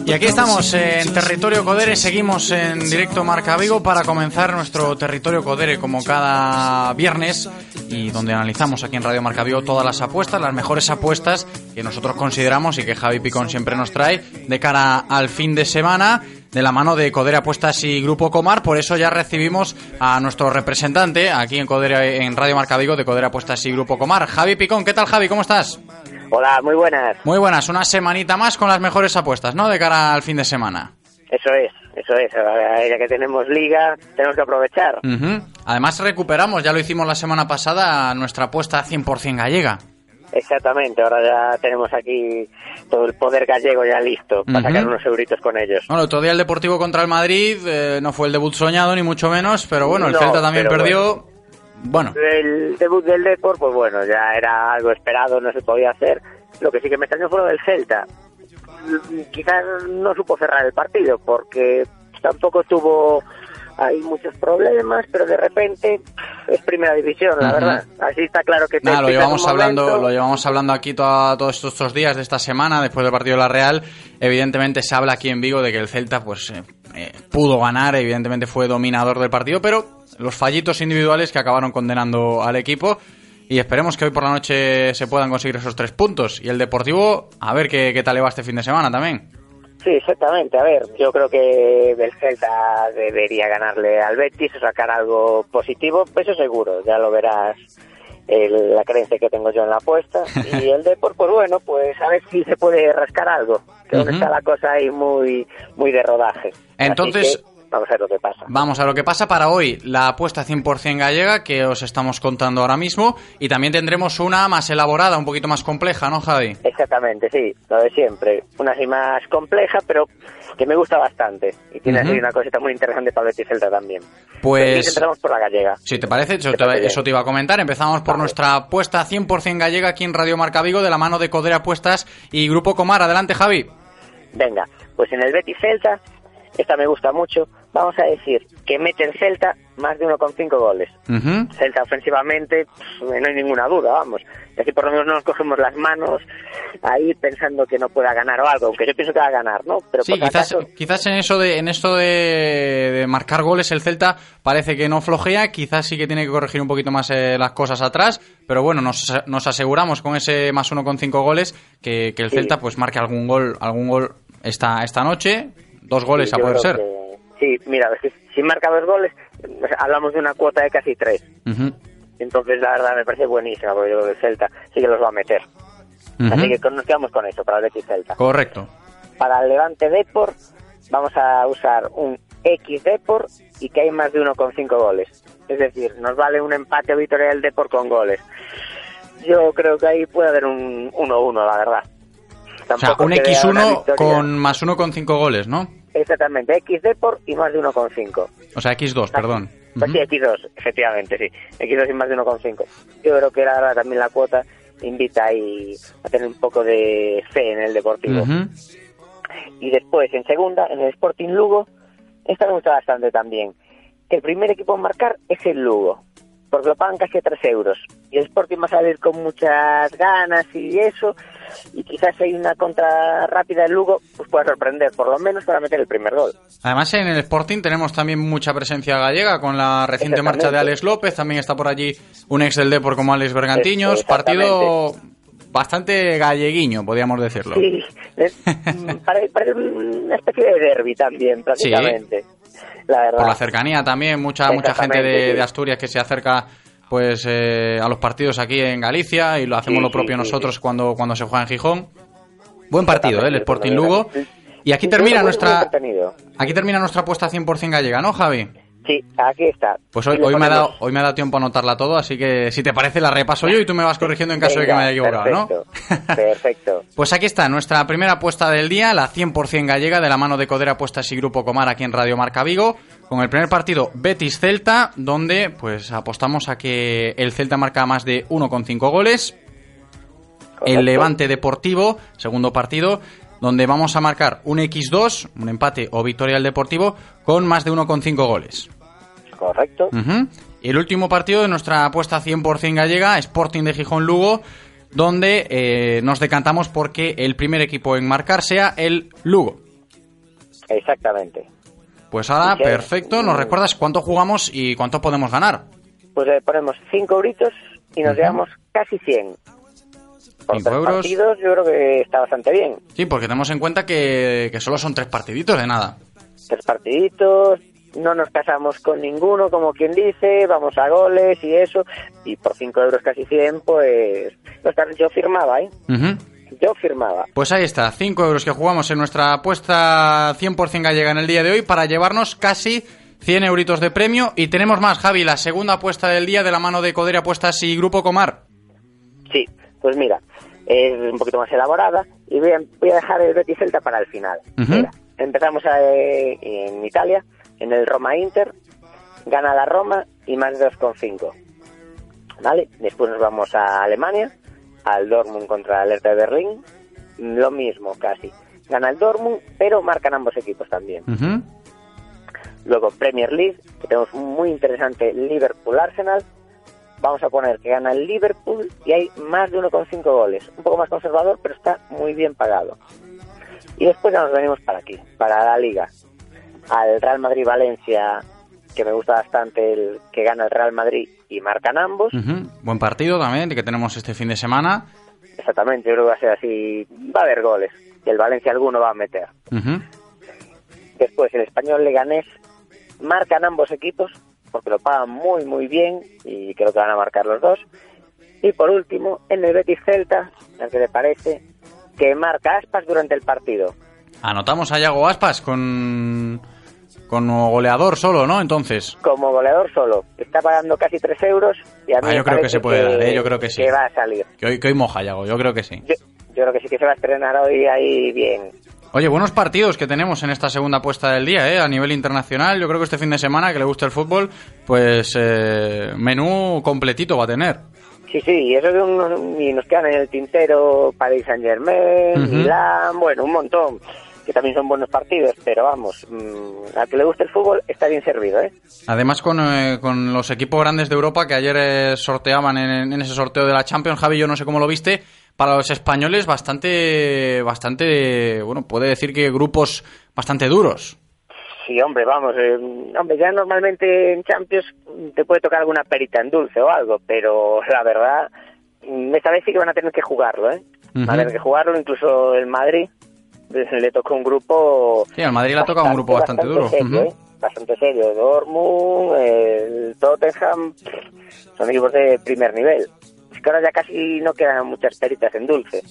Y aquí estamos en Territorio Codere, seguimos en directo Marca Vigo para comenzar nuestro Territorio Codere como cada viernes y donde analizamos aquí en Radio Marca Vigo todas las apuestas, las mejores apuestas que nosotros consideramos y que Javi Picón siempre nos trae de cara al fin de semana de la mano de Codere Apuestas y Grupo Comar, por eso ya recibimos a nuestro representante aquí en Codere en Radio Marca Vigo de Codere Apuestas y Grupo Comar, Javi Picón, ¿qué tal Javi? ¿Cómo estás? Hola, muy buenas. Muy buenas, una semanita más con las mejores apuestas, ¿no? De cara al fin de semana. Eso es, eso es. Ahora, Ya que tenemos liga, tenemos que aprovechar. Además recuperamos, ya lo hicimos la semana pasada, nuestra apuesta 100% gallega. Exactamente, ahora ya tenemos aquí todo el poder gallego ya listo para Ujú. sacar unos euritos con ellos. Bueno, el otro día el Deportivo contra el Madrid eh, no fue el debut soñado, ni mucho menos, pero bueno, el No, Celta también perdió. Bueno, El debut del Depor, pues bueno, ya era algo esperado, no se podía hacer. Lo que sí que me extrañó fue lo del Celta. Quizás no supo cerrar el partido porque tampoco tuvo ahí muchos problemas, pero de repente es primera división, la verdad. Así está claro que nada, lo llevamos hablando, momento. lo llevamos hablando aquí toda- todos estos, estos días de esta semana, después del partido de la Real. Evidentemente se habla aquí en Vigo de que el Celta pues eh, eh, pudo ganar, evidentemente fue dominador del partido, pero los fallitos individuales que acabaron condenando al equipo. Y esperemos que hoy por la noche se puedan conseguir esos tres puntos. Y el Deportivo, a ver qué, qué tal le va este fin de semana también. Sí, exactamente. A ver, yo creo que el Celta debería ganarle al Betis sacar algo positivo, eso seguro, ya lo verás el- la creencia que tengo yo en la apuesta. (laughs) Y el Depor, pues bueno, pues a ver si se puede rascar algo. Creo que está la cosa ahí muy, muy de rodaje. Entonces- vamos a ver lo que pasa. Vamos a lo que pasa para hoy. La apuesta 100% gallega que os estamos contando ahora mismo. Y también tendremos una más elaborada, un poquito más compleja, ¿no, Javi? Exactamente, sí, lo de siempre. Una así más compleja, pero que me gusta bastante. Y tiene Ujú. así una cosita muy interesante para el Betis Celta también. Pues- empezamos por la gallega. Si te parece, eso ¿Te te, parece bien? eso te iba a comentar. Empezamos por nuestra apuesta 100% gallega aquí en Radio Marca Vigo de la mano de Codere Apuestas y Grupo Comar. Adelante, Javi. Venga, pues en el Betis Celta, esta me gusta mucho, vamos a decir que mete el Celta más de 1,5 goles. Ujú. Celta ofensivamente, no hay ninguna duda, vamos. Y así por lo menos no nos cogemos las manos ahí pensando que no pueda ganar o algo, aunque yo pienso que va a ganar, ¿no? Pero Sí, quizás, acaso, quizás en eso de en esto de, de marcar goles el Celta parece que no flojea, quizás sí que tiene que corregir un poquito más eh, las cosas atrás, pero bueno, nos, nos aseguramos con ese más 1,5 goles que, que el Sí. Celta pues marque algún gol algún gol esta esta noche, dos goles sí, a poder ser. que- sí, mira, si marca dos goles, hablamos de una cuota de casi tres. Entonces, la verdad, me parece buenísima, porque yo creo que el Celta sí que los va a meter. Así que nos quedamos con eso, para el Betis Celta. Correcto. Para el Levante Depor, vamos a usar un X Depor y que hay más de 1,5 goles. Es decir, nos vale un empate o victoria del Depor con goles. Yo creo que ahí puede haber un 1-1, la verdad. O sea, un que vea una X1 victoria. con más 1,5 goles, ¿no? Exactamente, X Depor y más de 1,5. O sea, X2, perdón. Pues sí, X2, efectivamente, sí. X2 y más de 1,5. Yo creo que verdad también la cuota invita ahí a tener un poco de fe en el Deportivo. Y después, en segunda, en el Sporting Lugo, esta me gusta bastante también. El primer equipo en marcar es el Lugo, porque lo pagan casi a 3 euros. Y el Sporting va a salir con muchas ganas y eso, y quizás hay una contra rápida del Lugo, pues pueda sorprender, por lo menos para meter el primer gol. Además, en el Sporting tenemos también mucha presencia gallega con la reciente marcha de. Alex López. También está por allí un ex del Depor como Alex Bergantiños. Partido bastante galleguiño, podríamos decirlo. Sí, (laughs) parece una especie de derby también, prácticamente. La verdad. Por la cercanía también, mucha mucha gente de, Exactamente, sí. de Asturias que se acerca pues eh, a los partidos aquí en Galicia y lo hacemos Sí, lo propio sí, nosotros cuando, cuando se juega en Gijón. Buen partido, ¿eh? el Sporting Lugo. Y aquí termina nuestra aquí termina nuestra apuesta 100% gallega, ¿no, Javi? Sí, aquí está. Pues hoy, hoy, me ha dado, hoy me ha dado tiempo a anotarla todo, así que si te parece la repaso yo y tú me vas corrigiendo en caso de que me haya equivocado, ¿no? perfecto, Perfecto. (laughs) Pues aquí está, nuestra primera apuesta del día, la 100% gallega, de la mano de Codera Apuestas y Grupo Comar aquí en Radio Marca Vigo, con el primer partido Betis-Celta, donde pues apostamos a que el Celta marca más de 1,5 goles. El Levante Deportivo, segundo partido, donde vamos a marcar un X2, un empate o victoria del Deportivo, con más de 1,5 goles. Correcto. Y el último partido de nuestra apuesta 100% gallega, Sporting de Gijón Lugo, donde eh, nos decantamos porque el primer equipo en marcar sea el Lugo. Exactamente. Pues ahora, perfecto, nos recuerdas cuánto jugamos y cuánto podemos ganar. Pues le ponemos 5 euritos y nos llevamos casi 100. Por Cinco tres euros. partidos yo creo que está bastante bien. Sí, porque tenemos en cuenta que, que solo son tres partiditos de nada. Tres partiditos, no nos casamos con ninguno, como quien dice, vamos a goles y eso. Y por 5 euros casi 100, pues... Yo firmaba, ¿eh? Ujú. Yo firmaba. Pues ahí está, 5 euros que jugamos en nuestra apuesta 100% gallega en el día de hoy para llevarnos casi 100 euritos de premio. Y tenemos más, Javi, la segunda apuesta del día de la mano de Codere Apuestas y Grupo Comar. Sí, pues mira, es un poquito más elaborada y voy a, voy a dejar el Betis Celta para el final. Mira, empezamos eh, en Italia, en el Roma Inter, gana la Roma y más de 2,5. ¿Vale? Después nos vamos a Alemania, al Dortmund contra el Hertha de Berlín, lo mismo casi. Gana el Dortmund, pero marcan ambos equipos también. Luego Premier League, que tenemos muy interesante Liverpool-Arsenal. Vamos a poner que gana el Liverpool y hay más de 1,5 goles. Un poco más conservador, pero está muy bien pagado. Y después ya nos venimos para aquí, para la Liga. Al Real Madrid-Valencia, que me gusta bastante el que gana el Real Madrid y marcan ambos. Buen partido también que tenemos este fin de semana. Exactamente, yo creo que va a ser así. Va a haber goles. Y el Valencia alguno va a meter. Después el español Leganés marcan ambos equipos porque lo pagan muy muy bien y creo que van a marcar los dos. Y por último, en el Betis Celta, al que le parece que marca aspas durante el partido. Anotamos a Yago Aspas con, con goleador solo, ¿no? Entonces, Como goleador solo, está pagando casi 3 euros y a mí Ah, me yo creo que se puede dar, ¿eh? Yo creo que sí. va a salir. que hoy, que hoy moja Yago, yo creo que sí. Yo, yo creo que sí que se va a estrenar hoy ahí bien. Oye, buenos partidos que tenemos en esta segunda apuesta del día, ¿eh? A nivel internacional, yo creo que este fin de semana, que le gusta el fútbol, pues eh, menú completito va a tener. Sí, sí, y eso que y nos quedan en el tintero Paris Saint Germain, Ujú. Milán, bueno, un montón, que también son buenos partidos, pero vamos, mm, al que le guste el fútbol está bien servido, ¿eh? Además, con, eh, con los equipos grandes de Europa que ayer eh, sorteaban en, en ese sorteo de la Champions, Javi, yo no sé cómo lo viste, para los españoles bastante, bastante, bueno, puede decir que grupos bastante duros. Sí, hombre, vamos, eh, hombre, ya normalmente en Champions te puede tocar alguna perita en dulce o algo, pero (laughs) la verdad, esta vez sí que van a tener que jugarlo, ¿eh? Van a tener que jugarlo, incluso el Madrid le tocó un grupo Sí, al Madrid le ha tocado un grupo bastante, duro. serio. ¿eh? Bastante serio. Dortmund, el Tottenham, son equipos de primer nivel. Es que ahora ya casi no quedan muchas peritas en dulce.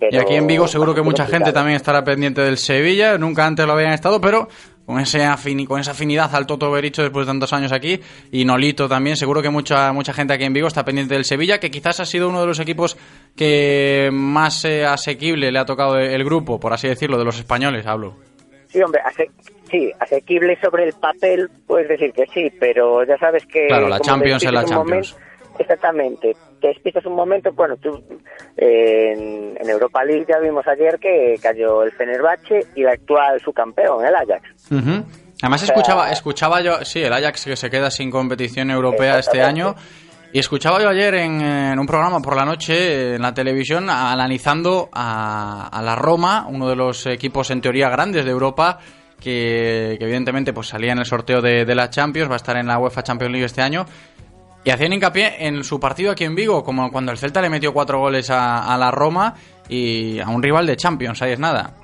Y aquí en Vigo seguro que mucha gente también estará pendiente del Sevilla, nunca antes lo habían estado, pero con, ese con esa afinidad al Toto Bericho después de tantos años aquí, y Nolito también, seguro que mucha, mucha gente aquí en Vigo está pendiente del Sevilla, que quizás ha sido uno de los equipos que más eh, asequible le ha tocado el grupo, por así decirlo, de los españoles, hablo. Sí, hombre, ase- sí, asequible sobre el papel, puedes decir que sí, pero ya sabes que... Claro, la Champions es la Champions. momento- exactamente, te despistas un momento, bueno, tú eh, en, en Europa League ya vimos ayer que cayó el Fenerbahce y el actual subcampeón, el Ajax. Ujú. Además O sea- escuchaba, escuchaba yo, sí, el Ajax que se queda sin competición europea este año. Y escuchaba yo ayer en, en un programa por la noche en la televisión analizando a, a la Roma, uno de los equipos en teoría grandes de Europa, que, que evidentemente pues salía en el sorteo de, de la Champions, va a estar en la UEFA Champions League este año. Y hacían hincapié en su partido aquí en Vigo, como cuando el Celta le metió cuatro goles a, a la Roma y a un rival de Champions, ahí es nada.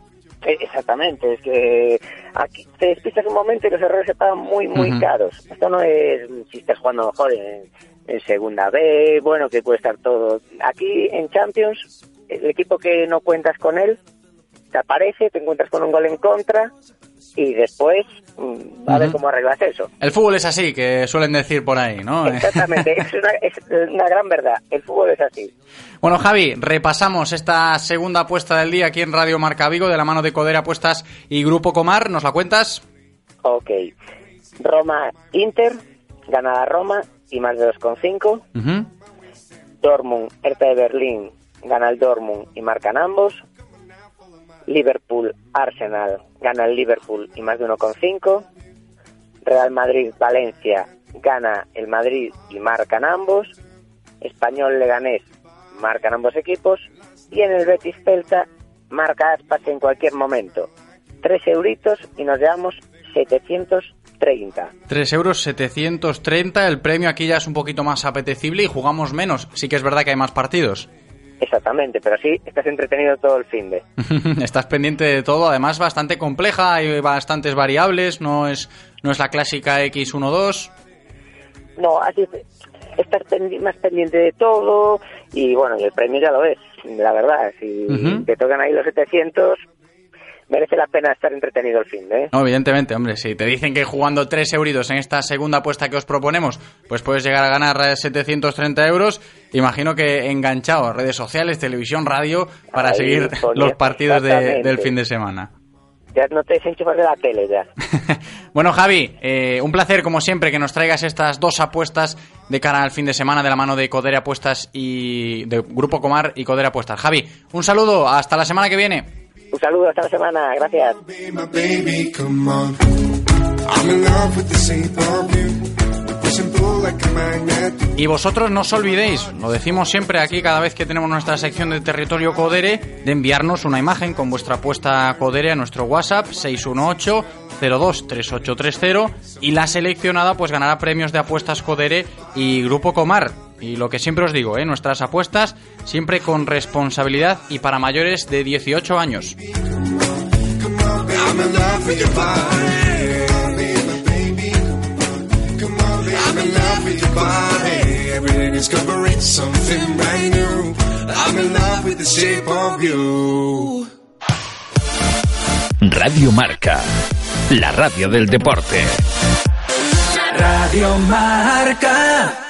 Eh, Exactamente, es que aquí te despistas un momento y los errores se pagan muy, muy caros. Esto no es si estás jugando mejor en, en segunda B, bueno, que puede estar todo. Aquí en Champions, el equipo que no cuentas con él, te aparece, te encuentras con un gol en contra y después a ver Ujú. cómo arreglas eso. El fútbol es así, que suelen decir por ahí, ¿no? Exactamente, es una, es una gran verdad. El fútbol es así. Bueno, Javi, repasamos esta segunda apuesta del día aquí en Radio Marca Vigo de la mano de Codera Apuestas y Grupo Comar. ¿Nos la cuentas? Ok. Roma Inter, gana la Roma y más de 2,5. Ujú. Dortmund, Hertha de Berlín, gana el Dortmund y marcan ambos. Liverpool, Arsenal, gana el Liverpool y más de 1,5. Real Madrid, Valencia, gana el Madrid y marcan ambos. Español, Leganés, marcan ambos equipos. Y en el Betis Celta, marca Aspas en cualquier momento. Tres euritos y nos llevamos 730. 3 euros 730. El premio aquí ya es un poquito más apetecible y jugamos menos. Sí que es verdad que hay más partidos. Exactamente, pero sí, estás entretenido todo el fin de. (laughs) Estás pendiente de todo, además bastante compleja, hay bastantes variables, no es, no es la clásica X12. No, así es, estás pendi- más pendiente de todo y bueno, y el premio ya lo es, la verdad. Si te tocan ahí los 700, merece la pena estar entretenido el fin de. ¿eh? No, evidentemente, hombre, si te dicen que jugando 3 euritos en esta segunda apuesta que os proponemos, pues puedes llegar a ganar eh, 730 euros, imagino que enganchado, redes sociales, televisión, radio, para Ahí, seguir (laughs) los partidos de- del fin de semana. Ya no te desenchufas de la tele ya. (laughs) Bueno, Javi, eh, un placer como siempre que nos traigas estas dos apuestas de cara al fin de semana de la mano de Codere Apuestas y de Grupo Comar y Codere Apuestas. Javi, un saludo, hasta la semana que viene. Un saludo, hasta la semana, gracias. Y vosotros no os olvidéis, lo decimos siempre aquí cada vez que tenemos nuestra sección de territorio Codere, de enviarnos una imagen con vuestra apuesta Codere a nuestro WhatsApp 618 023830 y la seleccionada pues ganará premios de apuestas Codere y Grupo Comar. Y lo que siempre os digo, ¿eh? nuestras apuestas siempre con responsabilidad y para mayores de 18 años. Radio Marca, la radio del deporte. Radio Marca.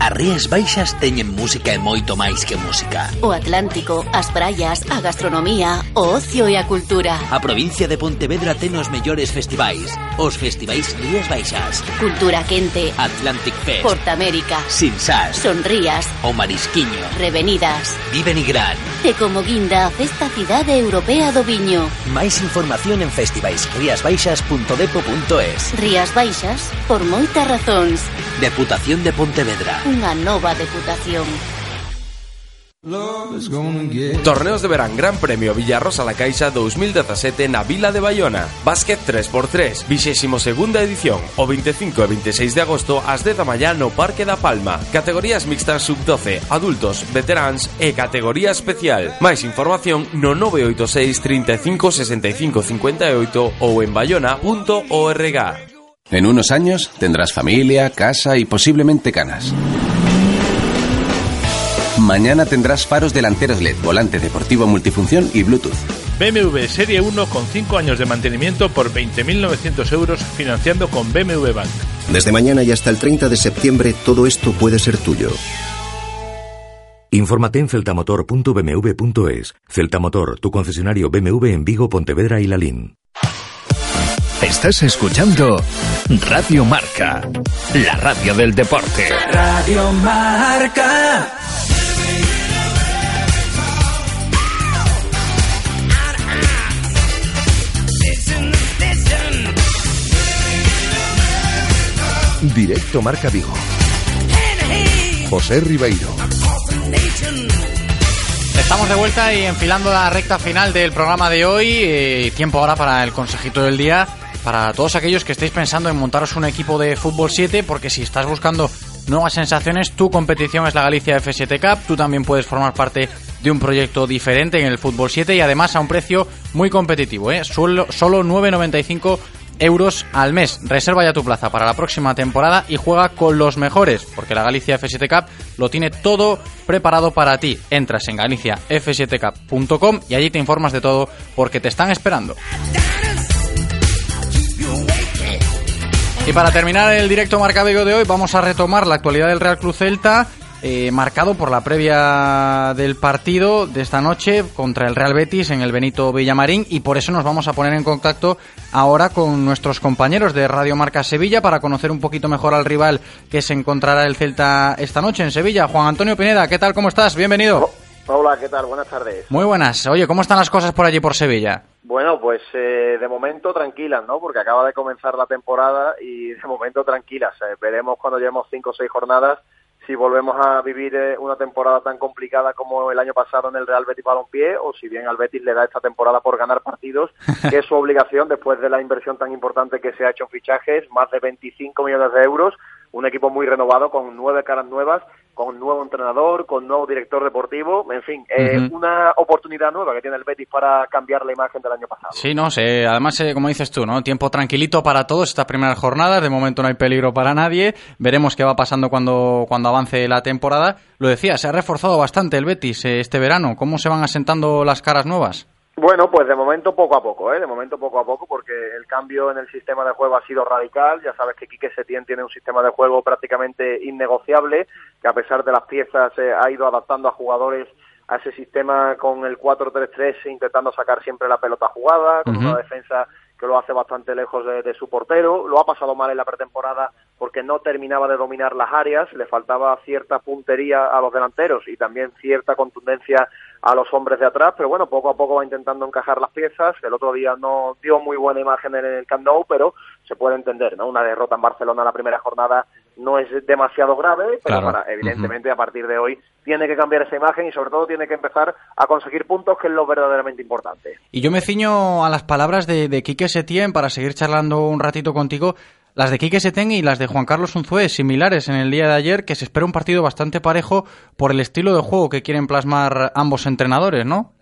As Rías Baixas teñen música e moito máis que música. O Atlántico, as praias, a gastronomía, o ocio e a cultura. A provincia de Pontevedra ten os mellores festivais. Os festivais Rías Baixas. Cultura Quente. Atlantic Fest. Portamérica. Sinsas. Sonrías. O Marisquiño. Revenidas. Vive Nigrán. E como guinda a Festa Cidade Europea do Viño. Máis información en festivaisriasbaixas.depo.es Rías Baixas, por moitas razóns. Deputación de Pontevedra. Unha nova deputación. Torneos de verán Gran Premio Villarrosa la Caixa 2017 na Vila de Bayona Básquet 3x3, 22ª edición O 25 e 26 de agosto ás 10 da mañá no Parque da Palma. Categorías mixtas sub-12, adultos, veteráns e categoría especial. Máis información no 986 35 65 58 ou en bayona.org En unos años tendrás familia, casa y posiblemente canas. Mañana tendrás faros delanteros LED, volante deportivo multifunción y Bluetooth. BMW Serie 1 con 5 años de mantenimiento por 20.900 euros financiando con BMW Bank. Desde mañana y hasta el 30 de septiembre todo esto puede ser tuyo. Infórmate en celtamotor.bmw.es. Celtamotor, tu concesionario BMW en Vigo, Pontevedra y Lalín. Estás escuchando Radio Marca, la radio del deporte. Radio Marca. Directo Marca Vigo. José Ribeiro. Estamos de vuelta y enfilando la recta final del programa de hoy. Eh, tiempo ahora para el consejito del día. Para todos aquellos que estéis pensando en montaros un equipo de fútbol 7, porque si estás buscando nuevas sensaciones, tu competición es la Galicia F7 Cup. Tú también puedes formar parte de un proyecto diferente en el fútbol 7 y además a un precio muy competitivo. ¿eh? Solo, solo 9,95 euros al mes. Reserva ya tu plaza para la próxima temporada y juega con los mejores, porque la Galicia F7 Cup lo tiene todo preparado para ti. Entras en galiciaf7cup.com y allí te informas de todo porque te están esperando. Y para terminar el directo Marca Vigo de hoy, vamos a retomar la actualidad del Real Cruz Celta. eh, marcado por la previa del partido de esta noche contra el Real Betis en el Benito Villamarín y por eso nos vamos a poner en contacto ahora con nuestros compañeros de Radio Marca Sevilla para conocer un poquito mejor al rival que se encontrará el Celta esta noche en Sevilla. Juan Antonio Pineda, ¿qué tal? ¿Cómo estás? Bienvenido. Hola, ¿qué tal? Buenas tardes. Muy buenas. Oye, ¿cómo están las cosas por allí por Sevilla? Bueno, pues eh, de momento tranquilas, ¿no? Porque acaba de comenzar la temporada y de momento tranquilas. Eh, veremos cuando llevemos cinco o seis jornadas si volvemos a vivir eh, una temporada tan complicada como el año pasado en el Real Betis Balompié o si bien al Betis le da esta temporada por ganar partidos, (laughs) que es su obligación después de la inversión tan importante que se ha hecho en fichajes, más de 25 millones de euros, un equipo muy renovado con nueve caras nuevas, con nuevo entrenador, con nuevo director deportivo, en fin, eh, una oportunidad nueva que tiene el Betis para cambiar la imagen del año pasado. Sí, no sé. Además, eh, como dices tú, ¿no? Tiempo tranquilito para todos estas primeras jornadas. De momento no hay peligro para nadie. Veremos qué va pasando cuando, cuando avance la temporada. Lo decía, se ha reforzado bastante el Betis eh, este verano. ¿Cómo se van asentando las caras nuevas? Bueno, pues de momento poco a poco, ¿eh? De momento poco a poco, porque el cambio en el sistema de juego ha sido radical. Ya sabes que Quique Setién tiene un sistema de juego prácticamente innegociable, que a pesar de las piezas eh, ha ido adaptando a jugadores a ese sistema con el 4-3-3, intentando sacar siempre la pelota jugada, con una defensa que lo hace bastante lejos de, de su portero. Lo ha pasado mal en la pretemporada porque no terminaba de dominar las áreas, le faltaba cierta puntería a los delanteros y también cierta contundencia a los hombres de atrás, pero bueno, poco a poco va intentando encajar las piezas. El otro día no dio muy buena imagen en el Camp Nou, pero se puede entender, ¿no? Una derrota en Barcelona la primera jornada no es demasiado grave, pero Claro. para, evidentemente a partir de hoy tiene que cambiar esa imagen y sobre todo tiene que empezar a conseguir puntos, que es lo verdaderamente importante. Y yo me ciño a las palabras de, de Quique Setién para seguir charlando un ratito contigo. Las de Quique Setién y las de Juan Carlos Unzué, similares en el día de ayer, que se espera un partido bastante parejo por el estilo de juego que quieren plasmar ambos entrenadores, ¿no?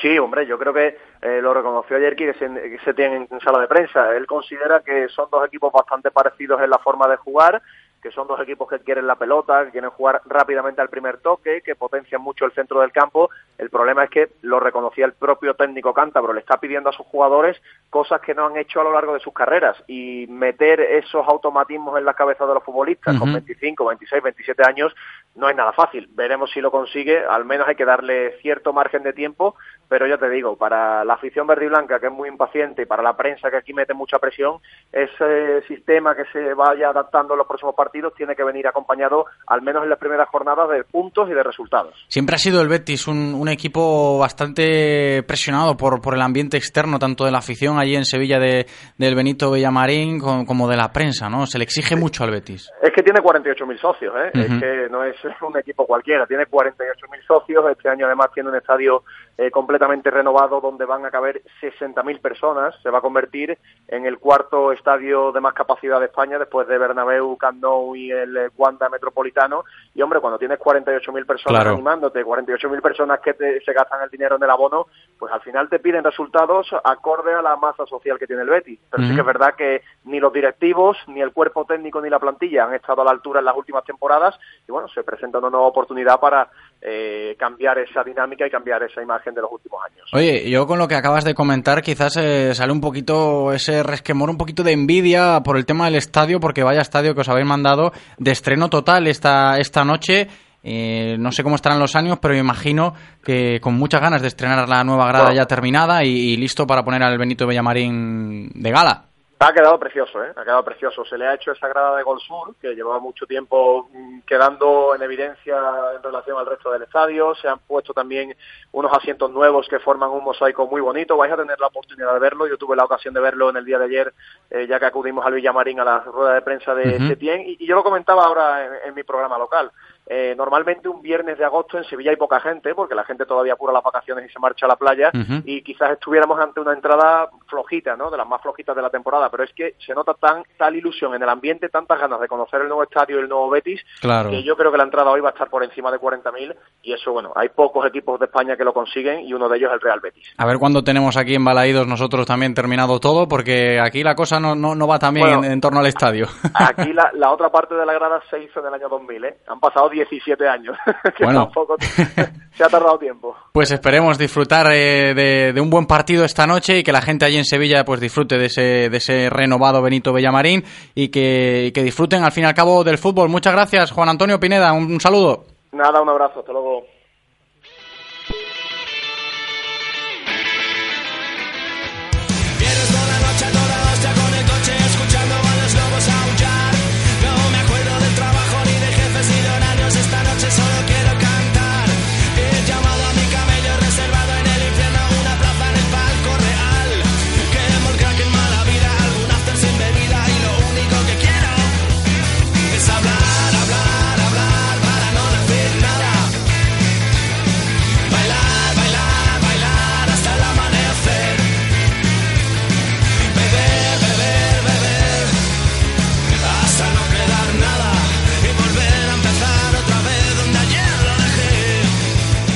Sí, hombre, yo creo que eh, lo reconoció ayer que se, en sala de prensa. Él considera que son dos equipos bastante parecidos en la forma de jugar, que son dos equipos que quieren la pelota, que quieren jugar rápidamente al primer toque, que potencian mucho el centro del campo. El problema es que lo reconocía el propio técnico cántabro, le está pidiendo a sus jugadores cosas que no han hecho a lo largo de sus carreras. Y meter esos automatismos en la cabeza de los futbolistas con 25, 26, 27 años no es nada fácil. Veremos si lo consigue, al menos hay que darle cierto margen de tiempo, pero ya te digo, para la afición verde y blanca, que es muy impaciente, y para la prensa, que aquí mete mucha presión, ese sistema que se vaya adaptando en los próximos partidos tiene que venir acompañado, al menos en las primeras jornadas, de puntos y de resultados. Siempre ha sido el Betis un, un equipo bastante presionado por, por el ambiente externo, tanto de la afición allí en Sevilla de, del Benito Villamarín como, como de la prensa, ¿no? Se le exige mucho al Betis. Es que tiene 48.000 socios, ¿eh? Es que no es (laughs) un equipo cualquiera, tiene 48.000 socios, este año además tiene un estadio eh, completamente renovado donde van a caber 60.000 personas, se va a convertir en el cuarto estadio de más capacidad de España después de Bernabéu, Camp Nou y el eh, Wanda Metropolitano, y hombre, cuando tienes 48.000 personas Claro. animándote, 48.000 personas que te- se gastan el dinero en el abono, pues al final te piden resultados acorde a la masa social que tiene el Betis, pero sí que es verdad que ni los directivos, ni el cuerpo técnico, ni la plantilla han estado a la altura en las últimas temporadas. Y bueno, se presenta una nueva oportunidad para eh, cambiar esa dinámica y cambiar esa imagen de los últimos años. Oye, yo con lo que acabas de comentar quizás eh, sale un poquito ese resquemor, un poquito de envidia por el tema del estadio, porque vaya estadio que os habéis mandado de estreno total esta, esta noche. Eh, no sé cómo estarán los años, pero me imagino que con muchas ganas de estrenar la nueva grada Bueno. ya terminada y, y listo para poner al Benito Villamarín de gala. Ha quedado precioso, ¿eh? Ha quedado precioso. Se le ha hecho esa grada de Gol Sur, que llevaba mucho tiempo mm, quedando en evidencia en relación al resto del estadio. Se han puesto también unos asientos nuevos que forman un mosaico muy bonito. Vais a tener la oportunidad de verlo. Yo tuve la ocasión de verlo en el día de ayer, eh, ya que acudimos al Villamarín a la rueda de prensa de Ujú. Setién. Y, y yo lo comentaba ahora en, en mi programa local. Eh, normalmente un viernes de agosto en Sevilla hay poca gente, porque la gente todavía apura las vacaciones y se marcha a la playa, Ujú. y quizás estuviéramos ante una entrada flojita, ¿no? De las más flojitas de la temporada, pero es que se nota tan tal ilusión en el ambiente, tantas ganas de conocer el nuevo estadio y el nuevo Betis, Claro. que yo creo que la entrada hoy va a estar por encima de 40.000, y eso, bueno, hay pocos equipos de España que lo consiguen, y uno de ellos es el Real Betis. A ver cuándo tenemos aquí en Balaídos nosotros también terminado todo, porque aquí la cosa no, no, no va tan bien Bueno. en, en torno al estadio. Aquí la, la otra parte de la grada se hizo en el año 2000, ¿eh? Han pasado 17 años, (laughs) que Bueno. tampoco (laughs) se ha tardado tiempo. Pues esperemos disfrutar eh, de, de un buen partido esta noche y que la gente allí en Sevilla pues disfrute de ese, de ese renovado Benito Villamarín y que, y que disfruten al fin y al cabo del fútbol. Muchas gracias, Juan Antonio Pineda. Un, un saludo. Nada, un abrazo, hasta luego.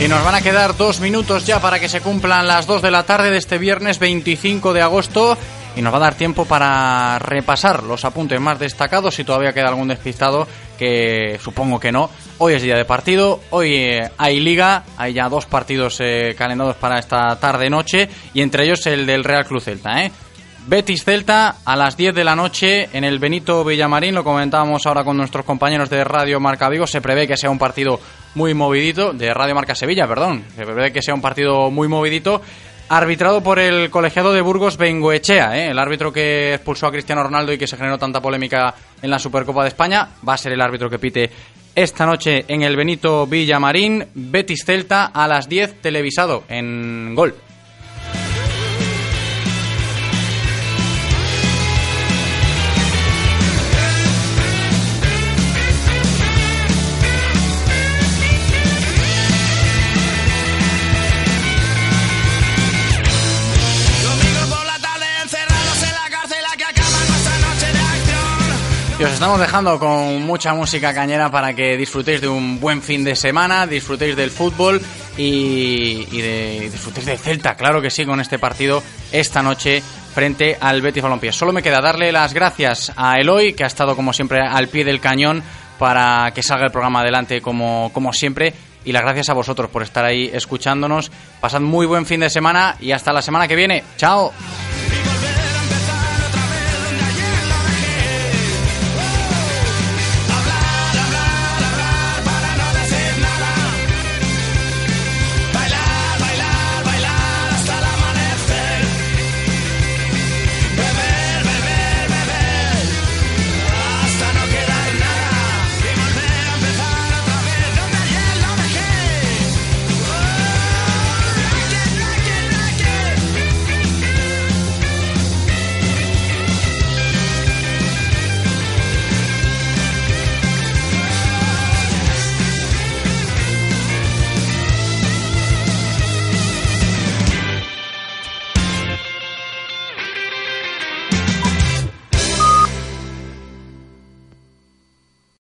Y nos van a quedar dos minutos ya para que se cumplan las dos de la tarde de este viernes 25 de agosto y nos va a dar tiempo para repasar los apuntes más destacados si todavía queda algún despistado que supongo que no. Hoy es día de partido, hoy eh, hay liga, hay ya dos partidos eh, calendados para esta tarde-noche y entre ellos el del Real Cruz Celta, ¿eh? Betis Celta a las 10 de la noche en el Benito Villamarín, lo comentábamos ahora con nuestros compañeros de Radio Marca Vigo, se prevé que sea un partido muy movidito, de Radio Marca Sevilla, perdón, que sea un partido muy movidito, arbitrado por el colegiado de Burgos Bengoechea, ¿eh? el árbitro que expulsó a Cristiano Ronaldo y que se generó tanta polémica en la Supercopa de España, va a ser el árbitro que pite esta noche en el Benito Villamarín, Betis Celta a las 10 televisado en Gol. Os estamos dejando con mucha música cañera para que disfrutéis de un buen fin de semana, disfrutéis del fútbol y, de, disfrutéis de Celta, claro que sí, con este partido esta noche frente al Betis Balompié. Solo me queda darle las gracias a Eloy, que ha estado como siempre al pie del cañón para que salga el programa adelante como, como siempre. Y las gracias a vosotros por estar ahí escuchándonos. Pasad muy buen fin de semana y hasta la semana que viene. ¡Chao!